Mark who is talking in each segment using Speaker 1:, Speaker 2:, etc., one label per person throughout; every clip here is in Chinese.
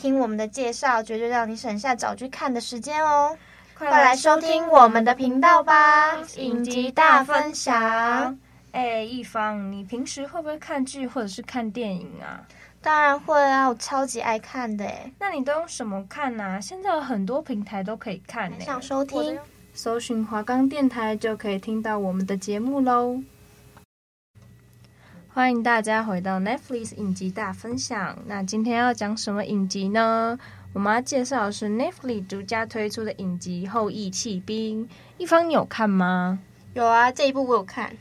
Speaker 1: 听我们的介绍，绝对让你省下找剧看的时间哦！快来收听我们的频道吧，影集大分享。
Speaker 2: 哎，一方，你平时会不会看剧或者是看电影啊？
Speaker 1: 当然会啊，我超级爱看的。
Speaker 2: 那你都用什么看啊？现在有很多平台都可以看呢。
Speaker 1: 想收听，
Speaker 2: 搜寻华冈电台就可以听到我们的节目喽。欢迎大家回到 Netflix 影集大分享。那今天要讲什么影集呢？我们要介绍的是 Netflix 独家推出的影集《后羿弃兵》。一方，你有看吗？
Speaker 1: 有啊，这一部我有看。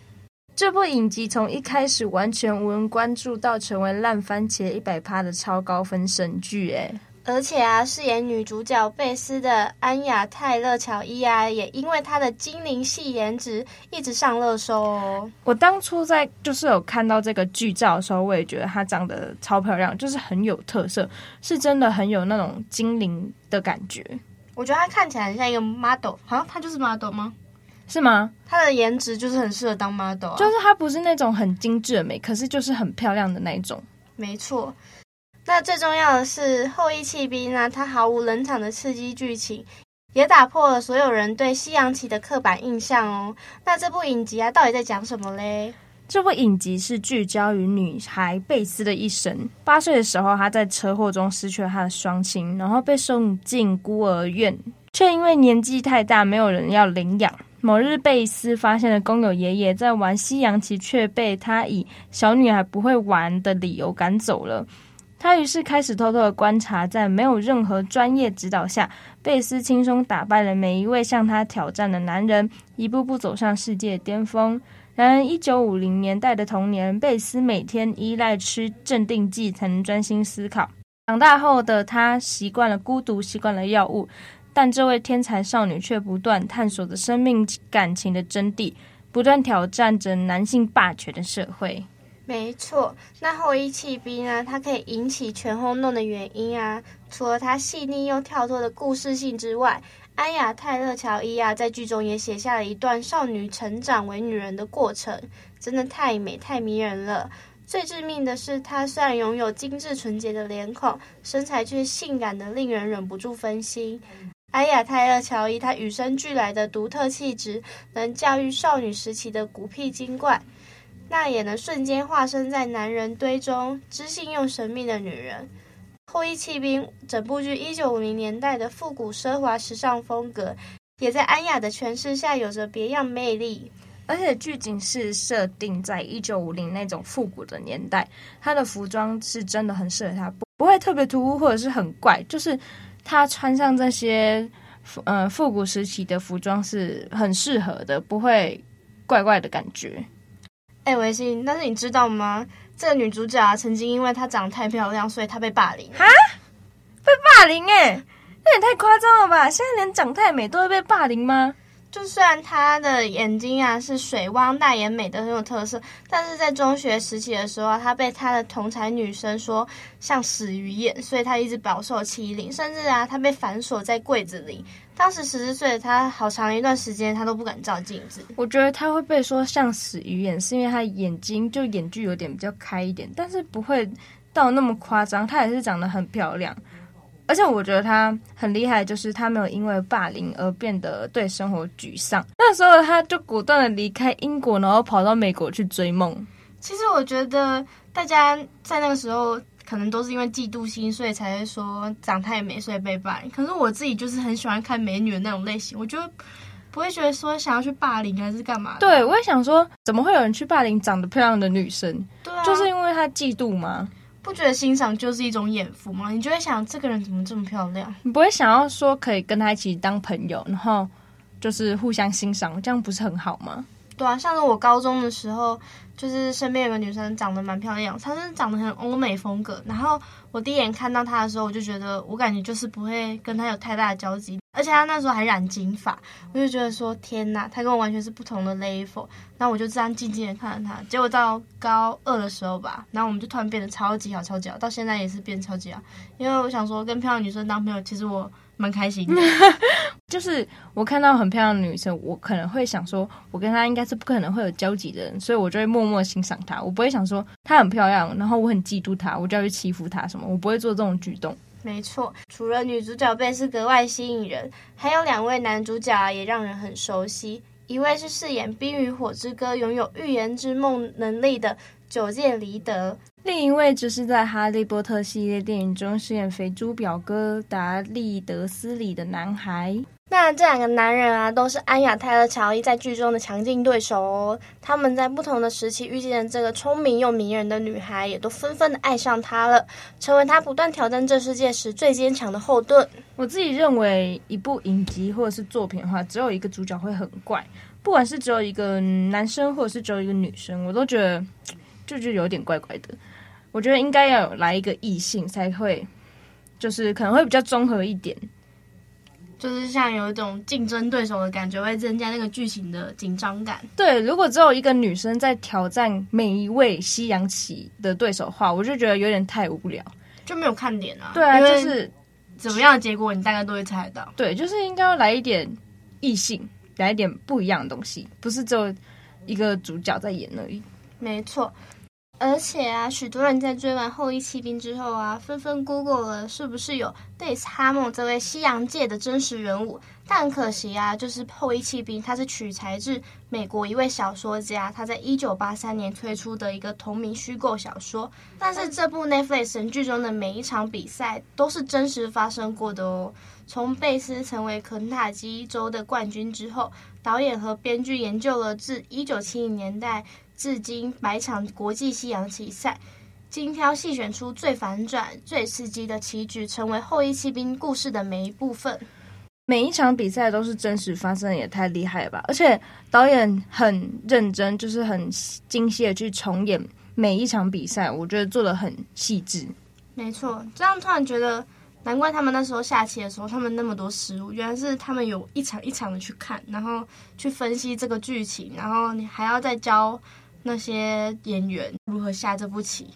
Speaker 2: 这部影集从一开始完全无人关注，到成为烂番茄一百趴的超高分神剧，哎。
Speaker 1: 而且啊，饰演女主角贝斯的安雅泰勒乔伊啊，也因为她的精灵系颜值一直上热搜哦。
Speaker 2: 我当初在就是有看到这个剧照的时候，我也觉得她长得超漂亮，就是很有特色，是真的很有那种精灵的感觉。
Speaker 1: 我觉得她看起来很像一个 model，好像她就是 model 吗？
Speaker 2: 是吗？
Speaker 1: 她的颜值就是很适合当 model，啊，
Speaker 2: 就是她不是那种很精致的美，可是就是很漂亮的那一种。
Speaker 1: 没错。那最重要的是，《后翼弃兵》呢，它毫无冷场的刺激剧情，也打破了所有人对西洋棋的刻板印象哦。那这部影集啊，到底在讲什么嘞？
Speaker 2: 这部影集是聚焦于女孩贝斯的一生。八岁的时候，她在车祸中失去了她的双亲，然后被送进孤儿院，却因为年纪太大，没有人要领养。某日，贝斯发现了工友爷爷在玩西洋棋，却被他以小女孩不会玩的理由赶走了。他于是开始偷偷的观察，在没有任何专业指导下，贝斯轻松打败了每一位向他挑战的男人，一步步走上世界巅峰。然而，一九五零年代的童年，贝斯每天依赖吃镇定剂才能专心思考。长大后的他习惯了孤独，习惯了药物，但这位天才少女却不断探索着生命感情的真谛，不断挑战着男性霸权的社会。
Speaker 1: 没错，那后翼弃兵呢？它可以引起全轰动的原因啊，除了它细腻又跳脱的故事性之外，安雅泰勒乔伊啊，在剧中也写下了一段少女成长为女人的过程，真的太美太迷人了。最致命的是，她虽然拥有精致纯洁的脸孔，身材却性感的令人忍不住分心。安雅泰勒乔伊她与生俱来的独特气质，能驾驭少女时期的古僻精怪。那也能瞬间化身在男人堆中，知性又神秘的女人。后羿弃兵整部剧一九五零年代的复古奢华时尚风格，也在安雅的诠释下有着别样魅力。
Speaker 2: 而且剧情是设定在一九五零那种复古的年代，她的服装是真的很适合她，不不会特别突兀或者是很怪，就是她穿上这些呃复古时期的服装是很适合的，不会怪怪的感觉。
Speaker 1: 哎，维新，但是你知道吗？这个女主角啊，曾经因为她长得太漂亮，所以她被霸凌。
Speaker 2: 哈？被霸凌？哎，那也太夸张了吧！现在连长太美都会被霸凌吗？
Speaker 1: 就算她的眼睛啊是水汪，大眼美的很有特色，但是在中学时期的时候啊，她被她的同才女生说像死鱼眼，所以她一直饱受欺凌，甚至啊，她被反锁在柜子里。当时十四岁的她，好长一段时间他都不敢照镜子。
Speaker 2: 我觉得他会被说像死鱼眼，是因为她眼睛就眼距有点比较开一点，但是不会到那么夸张。她也是长得很漂亮，而且我觉得她很厉害，就是她没有因为霸凌而变得对生活沮丧。那时候她就果断的离开英国，然后跑到美国去追梦。
Speaker 1: 其实我觉得大家在那个时候。可能都是因为嫉妒心，所以才会说长太美，所以被霸凌。可是我自己就是很喜欢看美女的那种类型，我就不会觉得说想要去霸凌还是干嘛。
Speaker 2: 对，我也想说，怎么会有人去霸凌长得漂亮的女生？
Speaker 1: 对啊，
Speaker 2: 就是因为她嫉妒吗？
Speaker 1: 不觉得欣赏就是一种眼福吗？你就会想这个人怎么这么漂亮？
Speaker 2: 你不会想要说可以跟她一起当朋友，然后就是互相欣赏，这样不是很好吗？
Speaker 1: 对啊，像是我高中的时候，就是身边有个女生长得蛮漂亮，她是长得很欧美风格。然后我第一眼看到她的时候，我就觉得我感觉就是不会跟她有太大的交集，而且她那时候还染金发，我就觉得说天哪，她跟我完全是不同的 level。那我就这样静静的看着她，结果到高二的时候吧，然后我们就突然变得超级好，超级好，到现在也是变超级好。因为我想说，跟漂亮女生当朋友，其实我。蛮开心的，
Speaker 2: 就是我看到很漂亮的女生，我可能会想说，我跟她应该是不可能会有交集的人，所以我就会默默欣赏她。我不会想说她很漂亮，然后我很嫉妒她，我就要去欺负她什么，我不会做这种举动。
Speaker 1: 没错，除了女主角贝斯格外吸引人，还有两位男主角啊也让人很熟悉。一位是饰演《冰与火之歌》拥有预言之梦能力的九界离德。
Speaker 2: 另一位就是在《哈利波特》系列电影中饰演肥猪表哥达利德斯里的男孩。
Speaker 1: 那这两个男人啊，都是安雅泰勒乔伊在剧中的强劲对手哦。他们在不同的时期遇见了这个聪明又迷人的女孩，也都纷纷的爱上她了，成为她不断挑战这世界时最坚强的后盾。
Speaker 2: 我自己认为，一部影集或者是作品的话，只有一个主角会很怪，不管是只有一个男生，或者是只有一个女生，我都觉得 就就有点怪怪的。我觉得应该要有来一个异性才会，就是可能会比较综合一点，
Speaker 1: 就是像有一种竞争对手的感觉，会增加那个剧情的紧张感。
Speaker 2: 对，如果只有一个女生在挑战每一位西洋棋的对手的话，我就觉得有点太无聊，
Speaker 1: 就没有看点啊。
Speaker 2: 对啊，就是
Speaker 1: 怎么样的结果你大概都会猜得到。
Speaker 2: 对，就是应该要来一点异性，来一点不一样的东西，不是只有一个主角在演而已。
Speaker 1: 没错。而且啊，许多人在追完《后裔骑兵》之后啊，纷纷 Google 了是不是有贝丝哈蒙这位西洋界的真实人物。但可惜啊，就是《后裔骑兵》它是取材自美国一位小说家，他在一九八三年推出的一个同名虚构小说。但是这部 Netflix 神剧中的每一场比赛都是真实发生过的哦。从贝斯成为肯塔基州的冠军之后，导演和编剧研究了自一九七零年代。至今百场国际西洋棋赛，精挑细选出最反转、最刺激的棋局，成为后翼弃兵故事的每一部分。
Speaker 2: 每一场比赛都是真实发生，也太厉害了吧！而且导演很认真，就是很精细的去重演每一场比赛，我觉得做得很细致。
Speaker 1: 没错，这样突然觉得，难怪他们那时候下棋的时候，他们那么多失误，原来是他们有一场一场的去看，然后去分析这个剧情，然后你还要再教。那些演员如何下这步棋，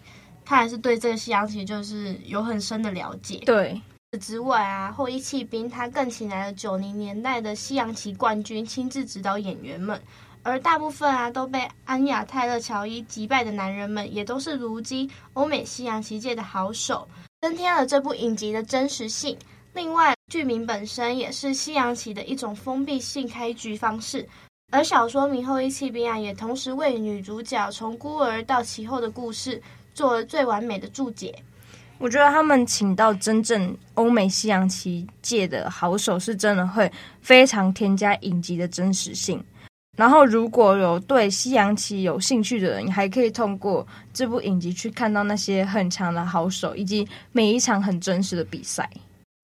Speaker 1: 他还是对这个西洋棋就是有很深的了解。
Speaker 2: 对，
Speaker 1: 之外啊，后一弃兵他更请来了九零年代的西洋棋冠军亲自指导演员们，而大部分啊都被安雅泰勒乔伊击败的男人们，也都是如今欧美西洋棋界的好手，增添了这部影集的真实性。另外，剧名本身也是西洋棋的一种封闭性开局方式。而小说明《后翼弃兵》啊，也同时为女主角从孤儿到其后的故事做了最完美的注解。
Speaker 2: 我觉得他们请到真正欧美西洋棋界的好手，是真的会非常添加影集的真实性。然后，如果有对西洋棋有兴趣的人，你还可以通过这部影集去看到那些很强的好手，以及每一场很真实的比赛。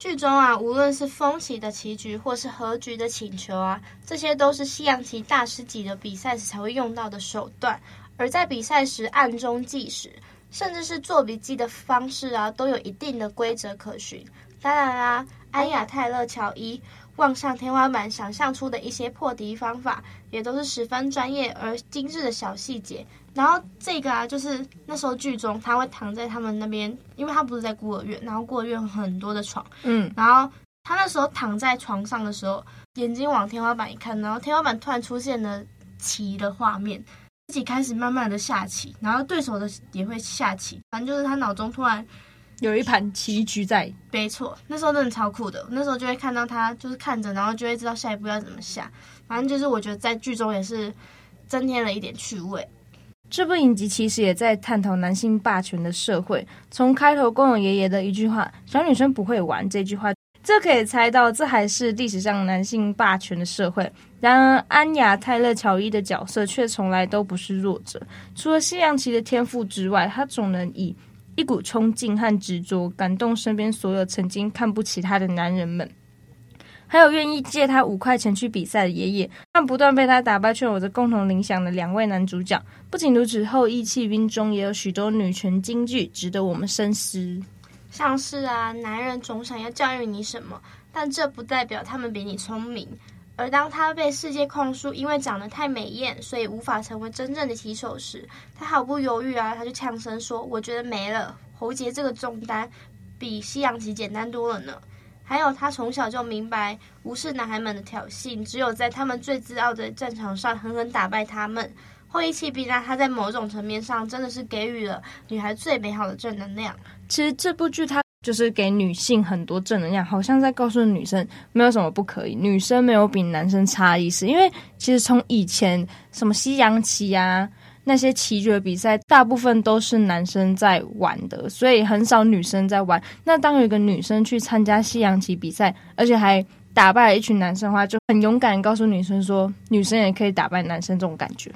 Speaker 1: 剧中啊，无论是封棋的棋局，或是和局的请求啊，这些都是西洋棋大师级的比赛时才会用到的手段。而在比赛时暗中计时，甚至是做笔记的方式啊，都有一定的规则可循。当然啦、安雅泰勒乔伊望上天花板想象出的一些破敌方法，也都是十分专业而精致的小细节。然后这个啊，就是那时候剧中他会躺在他们那边，因为他不是在孤儿院，然后孤儿院很多的床，
Speaker 2: 嗯，
Speaker 1: 然后他那时候躺在床上的时候，眼睛往天花板一看，然后天花板突然出现了棋的画面，自己开始慢慢的下棋，然后对手的也会下棋，反正就是他脑中突然
Speaker 2: 有一盘棋局在。
Speaker 1: 没错，那时候真的超酷的，那时候就会看到他就是看着，然后就会知道下一步要怎么下，反正就是我觉得在剧中也是增添了一点趣味。
Speaker 2: 这部影集其实也在探讨男性霸权的社会。从开头公有爷爷的一句话“小女生不会玩”这句话，这可以猜到这还是历史上男性霸权的社会。然而，安雅泰勒乔伊的角色却从来都不是弱者。除了西洋棋的天赋之外，他总能以一股冲劲和执着感动身边所有曾经看不起他的男人们。还有愿意借他五块钱去比赛的爷爷，但不断被他打败却有着共同理想的两位男主角。不仅如此，后翼弃兵中也有许多女权金句值得我们深思。
Speaker 1: 像是啊，男人总想要教育你什么，但这不代表他们比你聪明。而当他被世界控诉，因为长得太美艳，所以无法成为真正的棋手时，他毫不犹豫啊，他就呛声说：“我觉得没了，喉结这个重担比西洋棋简单多了呢。”还有，他从小就明白，无视男孩们的挑衅，只有在他们最自傲的战场上狠狠打败他们。后翼弃兵呢，他在某种层面上真的是给予了女孩最美好的正能量。
Speaker 2: 其实这部剧它就是给女性很多正能量，好像在告诉女生没有什么不可以，女生没有比男生差意思。因为其实从以前什么西洋棋啊。那些棋局比赛大部分都是男生在玩的，所以很少女生在玩。那当有一个女生去参加西洋棋比赛，而且还打败了一群男生的话，就很勇敢告诉女生说，女生也可以打败男生这种感觉。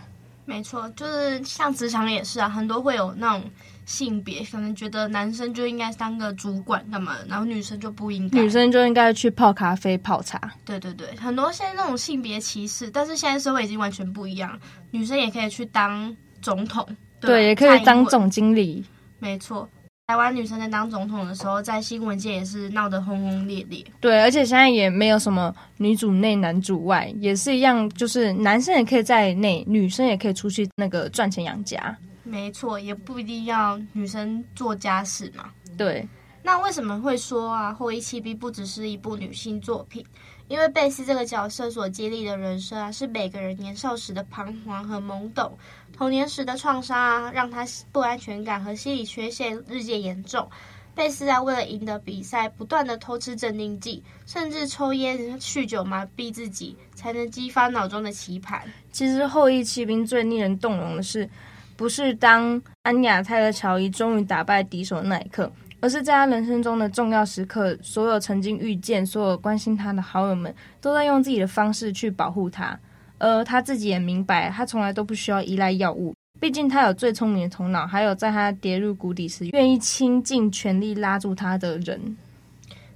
Speaker 1: 没错，就是像职场也是啊，很多会有那种性别，可能觉得男生就应该当个主管干嘛，然后女生就不应该，
Speaker 2: 女生就应该去泡咖啡、泡茶。
Speaker 1: 对对对，很多现在那种性别歧视，但是现在社会已经完全不一样，女生也可以去当总统，对，
Speaker 2: 对，也可以当总经理。
Speaker 1: 没错，台湾女生在当总统的时候，在新闻界也是闹得轰轰烈烈。
Speaker 2: 对，而且现在也没有什么女主内男主外，也是一样，就是男生也可以在内，女生也可以出去那个赚钱养家。
Speaker 1: 没错，也不一定要女生做家事嘛。
Speaker 2: 对，
Speaker 1: 那为什么会说啊，《后翼弃兵》不只是一部女性作品？因为贝斯这个角色所经历的人生啊，是每个人年少时的彷徨和懵懂。童年时的创伤啊，让他不安全感和心理缺陷日渐严重。贝斯啊，为了赢得比赛，不断的偷吃镇定剂，甚至抽烟、酗酒麻痹自己，才能激发脑中的棋盘。
Speaker 2: 其实后翼弃兵最令人动容的是，不是当安雅泰勒乔伊终于打败敌手的那一刻，而是在他人生中的重要时刻，所有曾经遇见、所有关心他的好友们，都在用自己的方式去保护他。而他自己也明白，他从来都不需要依赖药物。毕竟他有最聪明的头脑，还有在他跌入谷底时愿意倾尽全力拉住他的人。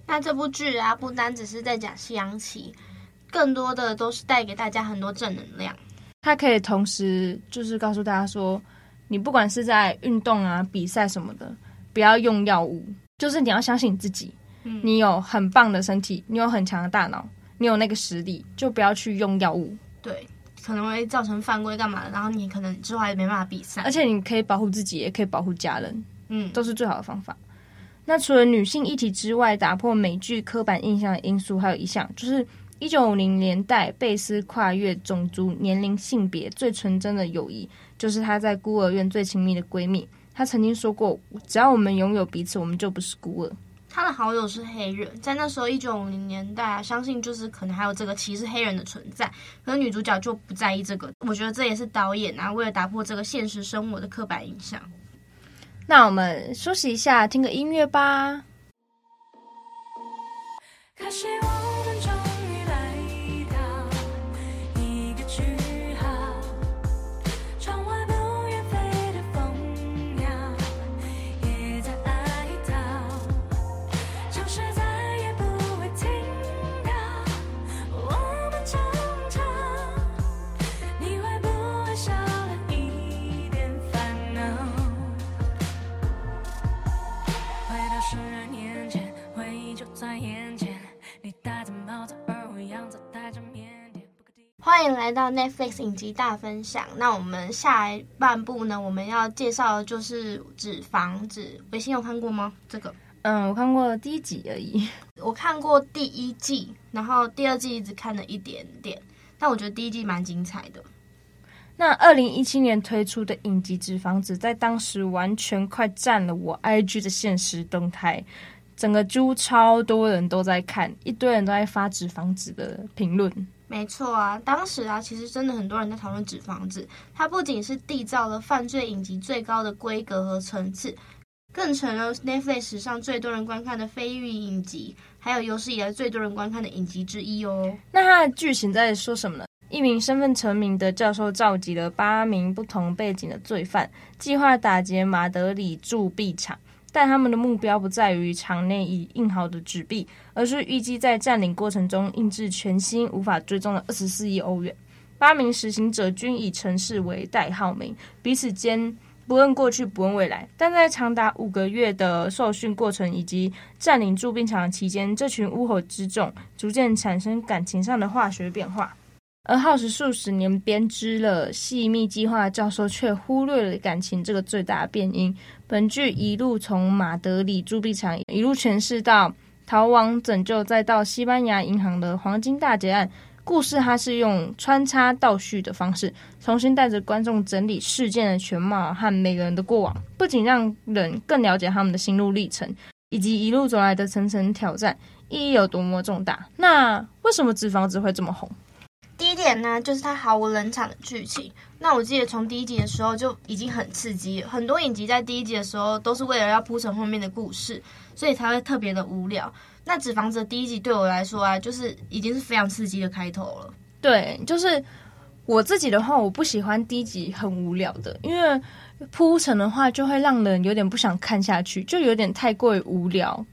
Speaker 1: 那这部剧啊，不单只是在讲西洋棋，更多的都是带给大家很多正能量。
Speaker 2: 他可以同时就是告诉大家说，你不管是在运动啊、比赛什么的，不要用药物，就是你要相信你自己。嗯，你有很棒的身体，你有很强的大脑，你有那个实力，就不要去用药物。
Speaker 1: 对，可能会造成犯规干嘛的，然后你可能之后还没办法比赛。
Speaker 2: 而且你可以保护自己，也可以保护家人，嗯，都是最好的方法。那除了女性议题之外，打破美剧刻板印象的因素还有一项，就是一九五零年代贝斯跨越种族、年龄、性别最纯真的友谊，就是她在孤儿院最亲密的闺蜜。她曾经说过：“只要我们拥有彼此，我们就不是孤儿。”
Speaker 1: 她的好友是黑人，在那时候一九五零年代啊，相信就是可能还有这个歧视黑人的存在，可是女主角就不在意这个。我觉得这也是导演啊，为了打破这个现实生活的刻板印象。
Speaker 2: 那我们休息一下，听个音乐吧。
Speaker 1: 欢迎来到 Netflix 影集大分享。那我们下一半部呢，我们要介绍的就是《纸房子》。维新有看过吗？这个？
Speaker 2: 嗯，我看过第一集而已。
Speaker 1: 我看过第一季，然后第二季一直看了一点点，但我觉得第一季蛮精彩的。
Speaker 2: 那二零一七年推出的影集《纸房子》在当时完全快占了我 IG 的限时动态，整个猪超多人都在看，一堆人都在发《纸房子》的评论。
Speaker 1: 没错啊，当时啊，其实真的很多人在讨论《纸房子》，它不仅是缔造了犯罪影集最高的规格和层次，更成了 Netflix 史上最多人观看的非裔影集，还有有史以来最多人观看的影集之一哦。
Speaker 2: 那它的剧情在说什么呢？一名身份成名的教授召集了八名不同背景的罪犯，计划打劫马德里铸币厂。但他们的目标不在于场内已印好的纸币，而是预计在占领过程中印制全新无法追踪的二十四亿欧元。八名实行者均以城市为代号名，彼此间不问过去，不问未来。但在长达五个月的受训过程以及占领驻兵场期间，这群乌合之众逐渐产生感情上的化学变化。而耗时数十年编织了细密计划的教授，却忽略了感情这个最大的变因。本剧一路从马德里铸币厂一路诠释到逃亡、拯救，再到西班牙银行的黄金大劫案。故事它是用穿插倒叙的方式，重新带着观众整理事件的全貌和每个人的过往，不仅让人更了解他们的心路历程，以及一路走来的层层挑战，意义有多么重大。那为什么《纸房子》会这么红？
Speaker 1: 第一点呢，就是它毫无冷场的剧情。那我记得从第一集的时候就已经很刺激，很多影集在第一集的时候都是为了要铺成后面的故事，所以才会特别的无聊。那《纸房子》第一集对我来说啊，就是已经是非常刺激的开头了。
Speaker 2: 对，就是我自己的话，我不喜欢第一集很无聊的，因为铺陈的话就会让人有点不想看下去，就有点太过于无聊。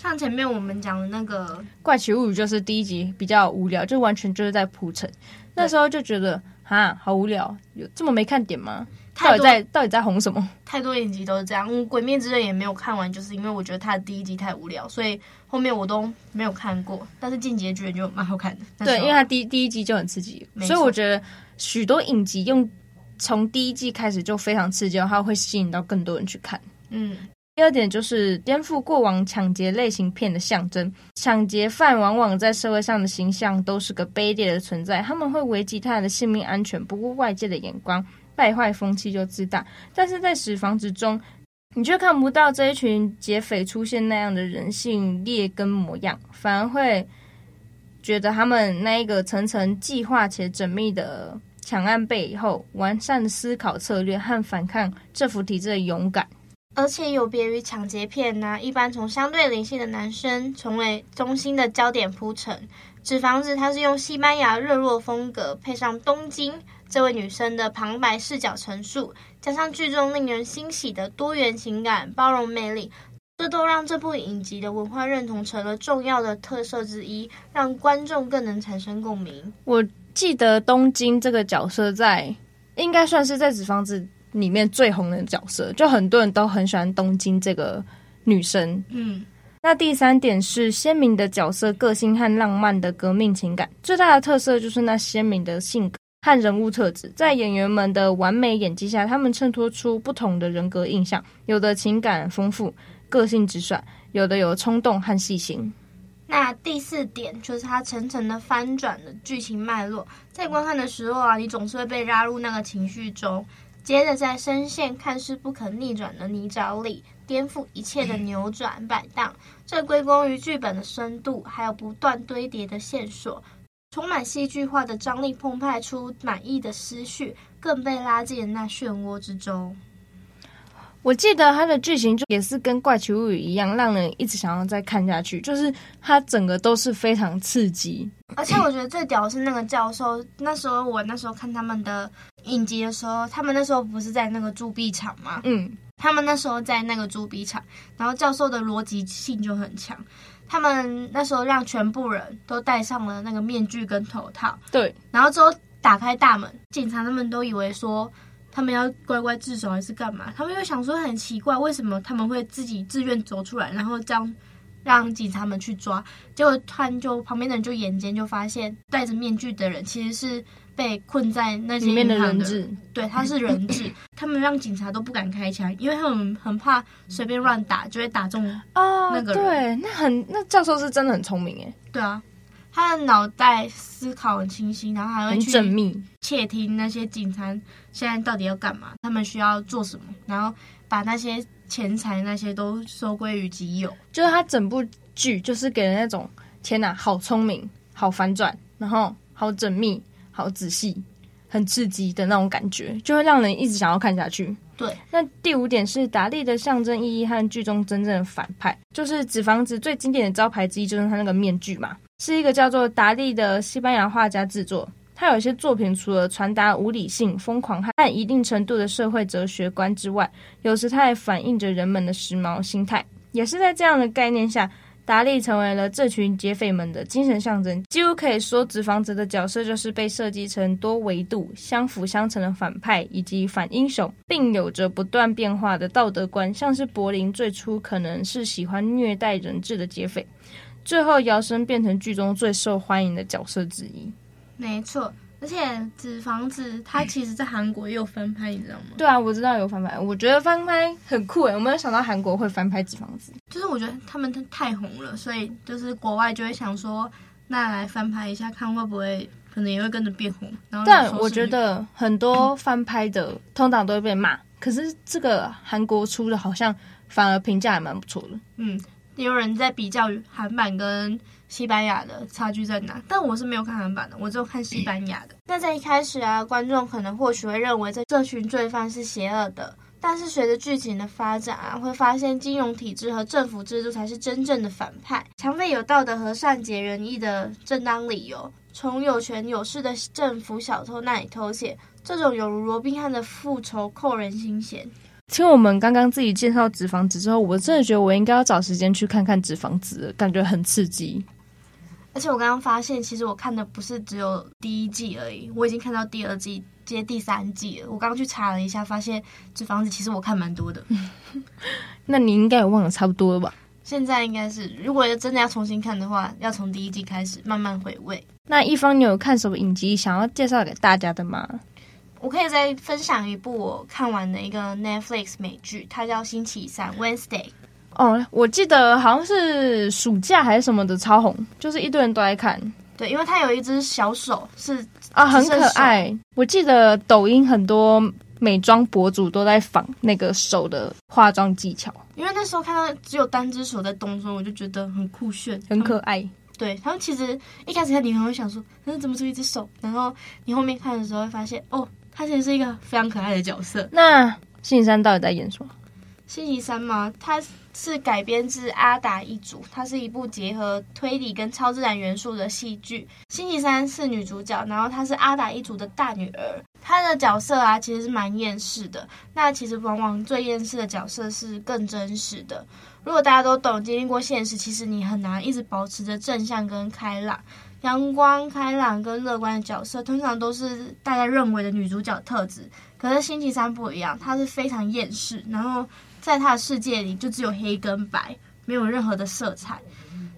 Speaker 1: 像前面我们讲的那个《
Speaker 2: 怪奇物语》，就是第一集比较无聊，就完全就是在铺陈。那时候就觉得啊，好无聊，有这么没看点吗？到底在到底在红什么？
Speaker 1: 太多影集都是这样，《鬼灭之刃》也没有看完，就是因为我觉得它的第一集太无聊，所以后面我都没有看过。但是《进击的巨人》就蛮好看的，
Speaker 2: 对，因为它第第一集就很刺激，所以我觉得许多影集用从第一季开始就非常刺激，它会吸引到更多人去看。嗯。第二点就是颠覆过往抢劫类型片的象征，抢劫犯往往在社会上的形象都是个卑劣的存在，他们会危及他人的性命安全，不顾外界的眼光，败坏风气就自大。但是在死房子中，你却看不到这一群劫匪出现那样的人性劣根模样，反而会觉得他们那一个层层计划且缜密的抢案背后，完善思考策略和反抗政府体制的勇敢。
Speaker 1: 而且有别于抢劫片呢、一般从相对灵性的男生成为中心的焦点铺陈。纸房子它是用西班牙热络风格，配上东京这位女生的旁白视角陈述，加上剧中令人欣喜的多元情感、包容魅力，这都让这部影集的文化认同成了重要的特色之一，让观众更能产生共鸣。
Speaker 2: 我记得东京这个角色在，应该算是在纸房子。里面最红的角色，就很多人都很喜欢东京这个女生。嗯，那第三点是鲜明的角色个性和浪漫的革命情感，最大的特色就是那鲜明的性格和人物特质，在演员们的完美演技下，他们衬托出不同的人格印象，有的情感丰富，个性直率，有的有冲动和细心。
Speaker 1: 那第四点就是它层层的翻转的剧情脉络，在观看的时候啊，你总是会被拉入那个情绪中。接着，在深陷看似不可逆转的泥沼里，颠覆一切的扭转摆荡，这归功于剧本的深度，还有不断堆叠的线索，充满戏剧化的张力澎湃出满意的思绪，更被拉进那漩涡之中。
Speaker 2: 我记得它的剧情就也是跟《怪奇物语》一样，让人一直想要再看下去，就是它整个都是非常刺激。
Speaker 1: 而且我觉得最屌的是那个教授，那时候我那时候看他们的影集的时候，他们那时候不是在那个铸币厂吗？嗯，他们那时候在那个铸币厂，然后教授的逻辑性就很强。他们那时候让全部人都戴上了那个面具跟头套，
Speaker 2: 对，
Speaker 1: 然后之后打开大门，警察他们都以为说。他们要乖乖自首还是干嘛？他们又想说很奇怪，为什么他们会自己自愿走出来，然后这样让警察们去抓？结果突然就旁边的人就眼尖就发现，戴着面具的人其实是被困在那些里面的人质。对，他是人质。他们让警察都不敢开枪，因为他们很怕随便乱打就会打中那个人。
Speaker 2: 哦，对，那很那教授是真的很聪明哎。
Speaker 1: 对啊。他的脑袋思考很清晰，然后还会去缜密窃听那些警察现在到底要干嘛，他们需要做什么，然后把那些钱财那些都收归于己有。
Speaker 2: 就是他整部剧就是给人那种天哪，好聪明，好反转，然后好缜密，好仔细，很刺激的那种感觉，就会让人一直想要看下去。
Speaker 1: 对，
Speaker 2: 那第五点是达利的象征意义和剧中真正的反派，就是纸房子最经典的招牌之一，就是他那个面具嘛。是一个叫做达利的西班牙画家制作，他有一些作品除了传达无理性、疯狂和一定程度的社会哲学观之外，有时他也反映着人们的时髦心态。也是在这样的概念下，达利成为了这群劫匪们的精神象征。几乎可以说，纸房子的角色就是被设计成多维度、相辅相成的反派以及反英雄，并有着不断变化的道德观，像是柏林最初可能是喜欢虐待人质的劫匪，最后摇身变成剧中最受欢迎的角色之一。
Speaker 1: 没错，而且《纸房子》它其实在韩国也有翻拍，你知道吗？
Speaker 2: 对啊，我知道有翻拍。我觉得翻拍很酷诶，我没有想到韩国会翻拍《纸房子》。
Speaker 1: 就是我觉得他们太红了，所以就是国外就会想说，那来翻拍一下，看会不会可能也会跟着变红。然后
Speaker 2: 但我觉得很多翻拍的通常都会被骂，可是这个韩国出的好像反而评价还蛮不错的。
Speaker 1: 嗯，也有人在比较韩版跟。西班牙的差距在哪？但我是没有看韩版的，我只有看西班牙的。那在一开始啊，观众可能或许会认为这这群罪犯是邪恶的，但是随着剧情的发展啊，会发现金融体制和政府制度才是真正的反派。抢匪有道德和善解人意的正当理由，从有权有势的政府小偷那里偷窃，这种有如罗宾汉的复仇扣人心弦。
Speaker 2: 听我们刚刚自己介绍纸房子之后，我真的觉得我应该要找时间去看看纸房子，感觉很刺激。
Speaker 1: 而且我刚刚发现，其实我看的不是只有第一季而已，我已经看到第二季接第三季了。我刚刚去查了一下，发现这房子其实我看蛮多的。
Speaker 2: 那你应该也忘了差不多了吧？
Speaker 1: 现在应该是，如果真的要重新看的话，要从第一季开始慢慢回味。
Speaker 2: 那一方，你有看什么影集想要介绍给大家的吗？
Speaker 1: 我可以再分享一部我看完的一个 Netflix 美剧，它叫《星期三》（Wednesday）。
Speaker 2: 哦，我记得好像是暑假还是什么的超红，就是一堆人都在看。
Speaker 1: 对，因为他有一只小手是
Speaker 2: 啊，很可爱。我记得抖音很多美妆博主都在仿那个手的化妆技巧。
Speaker 1: 因为那时候看到只有单只手在动作，我就觉得很酷炫，
Speaker 2: 很可爱。
Speaker 1: 对，他们其实一开始看你可能会想说，那怎么是一只手？然后你后面看的时候会发现，哦，他其实是一个非常可爱的角色。
Speaker 2: 那星期三到底在演什么？
Speaker 1: 星期三吗？它是改编自《阿达一族》，它是一部结合推理跟超自然元素的戏剧。星期三是女主角，然后她是阿达一族的大女儿。她的角色啊，其实是蛮厌世的。那其实往往最厌世的角色是更真实的。如果大家都懂经历过现实，其实你很难一直保持着正向跟开朗、阳光、开朗跟乐观的角色，通常都是大家认为的女主角特质。可是星期三不一样，她是非常厌世，然后。在他的世界里，就只有黑跟白，没有任何的色彩。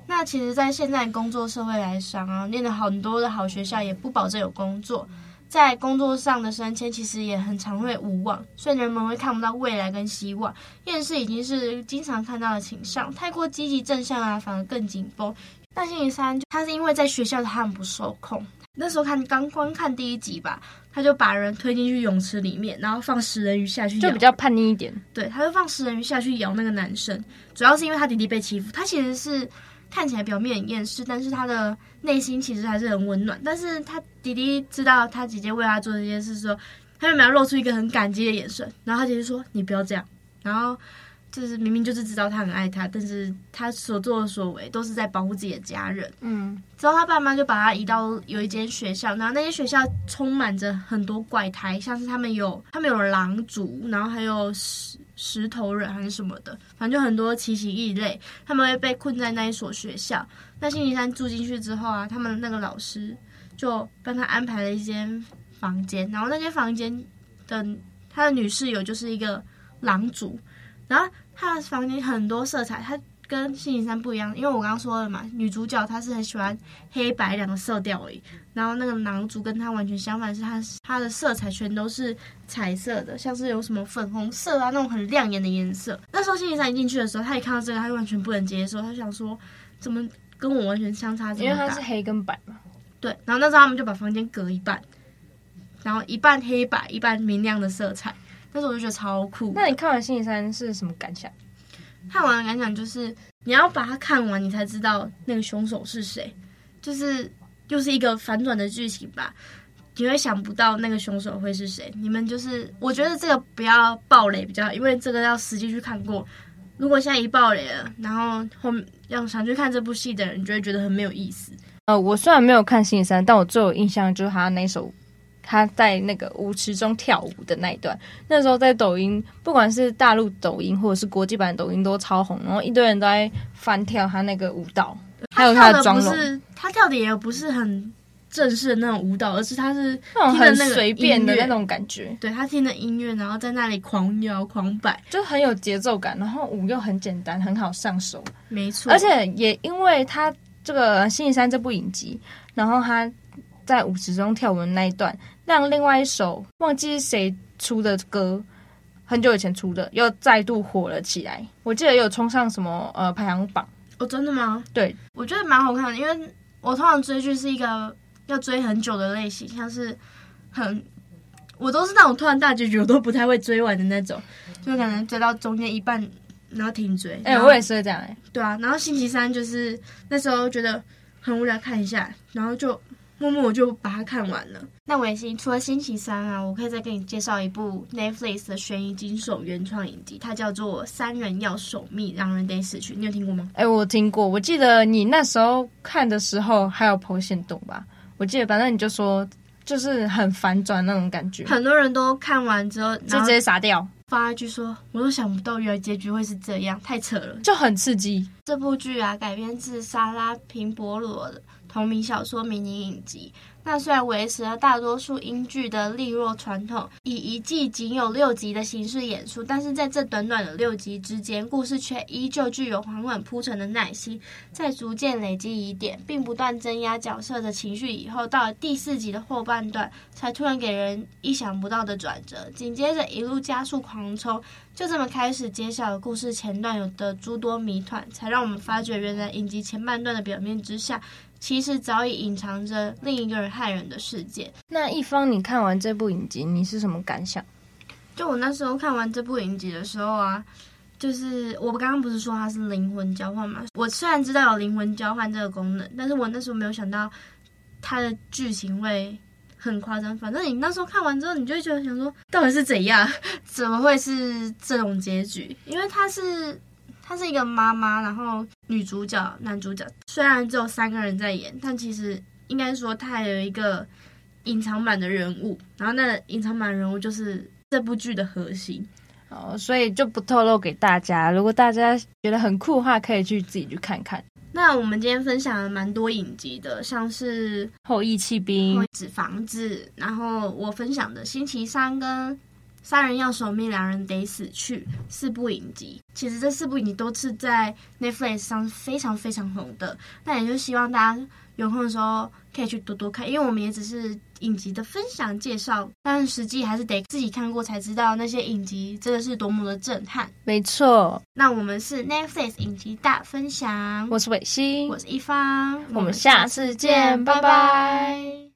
Speaker 1: 那其实，在现在工作社会来讲啊，念了很多的好学校，也不保证有工作。在工作上的升迁，其实也很常会无望，所以人们会看不到未来跟希望。厌世已经是经常看到的倾向，太过积极正向啊，反而更紧绷。但星期三，他是因为在学校他很不受控。那时候看刚观看第一集吧，他就把人推进去泳池里面，然后放食人鱼下去，
Speaker 2: 就比较叛逆一点。
Speaker 1: 对，他就放食人鱼下去咬那个男生，主要是因为他弟弟被欺负。他其实是看起来表面很厌世，但是他的内心其实还是很温暖。但是他弟弟知道他姐姐为他做这件事的时候，他就没有露出一个很感激的眼神。然后他姐姐说：“你不要这样。”然后。就是明明就是知道他很爱他，但是他所作的所为都是在保护自己的家人。
Speaker 2: 嗯，
Speaker 1: 之后他爸妈就把他移到有一间学校，然后那间学校充满着很多怪胎，像是他们有他们有狼族，然后还有石石头人还是什么的，反正就很多奇奇异类。他们会被困在那一所学校。那星期三住进去之后啊，他们那个老师就帮他安排了一间房间，然后那间房间的他的女室友就是一个狼族。然后他的房间很多色彩，他跟星期三不一样，因为我刚刚说了嘛，女主角她是很喜欢黑白两个色调而已。然后那个男主跟他完全相反，是他他的色彩全都是彩色的，像是有什么粉红色啊那种很亮眼的颜色。那时候星期三一进去的时候，他一看到这个，他就完全不能接受，他想说怎么跟我完全相差这么大？
Speaker 2: 因为他是黑跟白嘛。
Speaker 1: 对，然后那时候他们就把房间隔一半，然后一半黑白，一半明亮的色彩。但是我就觉得超酷。
Speaker 2: 那你看完星期三是什么感想？
Speaker 1: 看完的感想就是你要把它看完，你才知道那个凶手是谁。就是又是一个反转的剧情吧，你会想不到那个凶手会是谁。你们就是，我觉得这个不要暴雷比较好，因为这个要实际去看过。如果现在一暴雷了，然后后面要想去看这部戏的人，就会觉得很没有意思。
Speaker 2: 呃，我虽然没有看《星期三》，但我最有印象就是他那首他在那个舞池中跳舞的那一段。那时候在抖音，不管是大陆抖音或者是国际版抖音都超红，然后一堆人都在翻跳他那个舞蹈，还有他的妆容。
Speaker 1: 他跳的也不是很正式的那种舞蹈，而是他是
Speaker 2: 那种很随便的那种感觉。
Speaker 1: 对，他听的音乐，然后在那里狂摇狂摆，
Speaker 2: 就很有节奏感。然后舞又很简单，很好上手。
Speaker 1: 没错，
Speaker 2: 而且也因为他这个《星期三》这部影集，然后他在舞池中跳舞的那一段，让另外一首忘记是谁出的歌，很久以前出的，又再度火了起来。我记得有冲上什么呃排行榜。
Speaker 1: 哦，真的吗？
Speaker 2: 对，
Speaker 1: 我觉得蛮好看的，因为我通常追剧是一个。要追很久的类型，像是很，我都是那种突然大结局我都不太会追完的那种，就可能追到中间一半然后停追。
Speaker 2: 哎、欸，我也是会这样哎、欸。
Speaker 1: 对啊，然后星期三就是那时候觉得很无聊，看一下，然后就默默我就把它看完了。那伟星除了星期三啊，我可以再给你介绍一部 Netflix 的悬疑惊悚原创影集，它叫做《三人要守密，让人得死去》，你有听过吗？
Speaker 2: 哎、欸，我听过，我记得你那时候看的时候还有 po 限动吧。我记得，反正你就说，就是很反转那种感觉。
Speaker 1: 很多人都看完之后
Speaker 2: 就直接傻掉，
Speaker 1: 发一句说：“我都想不到，原来结局会是这样，太扯了。”
Speaker 2: 就很刺激。
Speaker 1: 这部剧啊，改编自莎拉平伯罗的同名小说迷你影集。那虽然维持了大多数英剧的利落传统，以一季仅有六集的形式演出，但是在这短短的六集之间，故事却依旧具有缓缓铺陈的耐心，在逐渐累积疑点，并不断增压角色的情绪以后，到了第四集的后半段，才突然给人意想不到的转折，紧接着一路加速狂冲，就这么开始揭晓了故事前段有的诸多谜团，才让我们发觉原来影集前半段的表面之下。其实早已隐藏着另一个人害人的世界。
Speaker 2: 那一方，你看完这部影集，你是什么感想？
Speaker 1: 就我那时候看完这部影集的时候啊，就是我刚刚不是说它是灵魂交换吗？我虽然知道有灵魂交换这个功能，但是我那时候没有想到它的剧情会很夸张。反正你那时候看完之后，你就会觉得想说，到底是怎样？怎么会是这种结局？因为它是。她是一个妈妈，然后女主角、男主角虽然只有三个人在演，但其实应该说她还有一个隐藏版的人物，然后那隐藏版人物就是这部剧的核心
Speaker 2: 哦，所以就不透露给大家。如果大家觉得很酷的话，可以去自己去看看。
Speaker 1: 那我们今天分享了蛮多影集的，像是《
Speaker 2: 后翼弃兵》、
Speaker 1: 纸房子，然后我分享的《星期三》跟。三人要守密，两人得死去。四部影集，其实这四部影集都是在 Netflix 上非常非常红的。那也就希望大家有空的时候可以去多多看，因为我们也只是影集的分享介绍，但实际还是得自己看过才知道那些影集真的是多么的震撼。
Speaker 2: 没错，
Speaker 1: 那我们是 Netflix 影集大分享，
Speaker 2: 我是伟星，
Speaker 1: 我是一方，
Speaker 2: 我们下次见，拜拜。拜拜。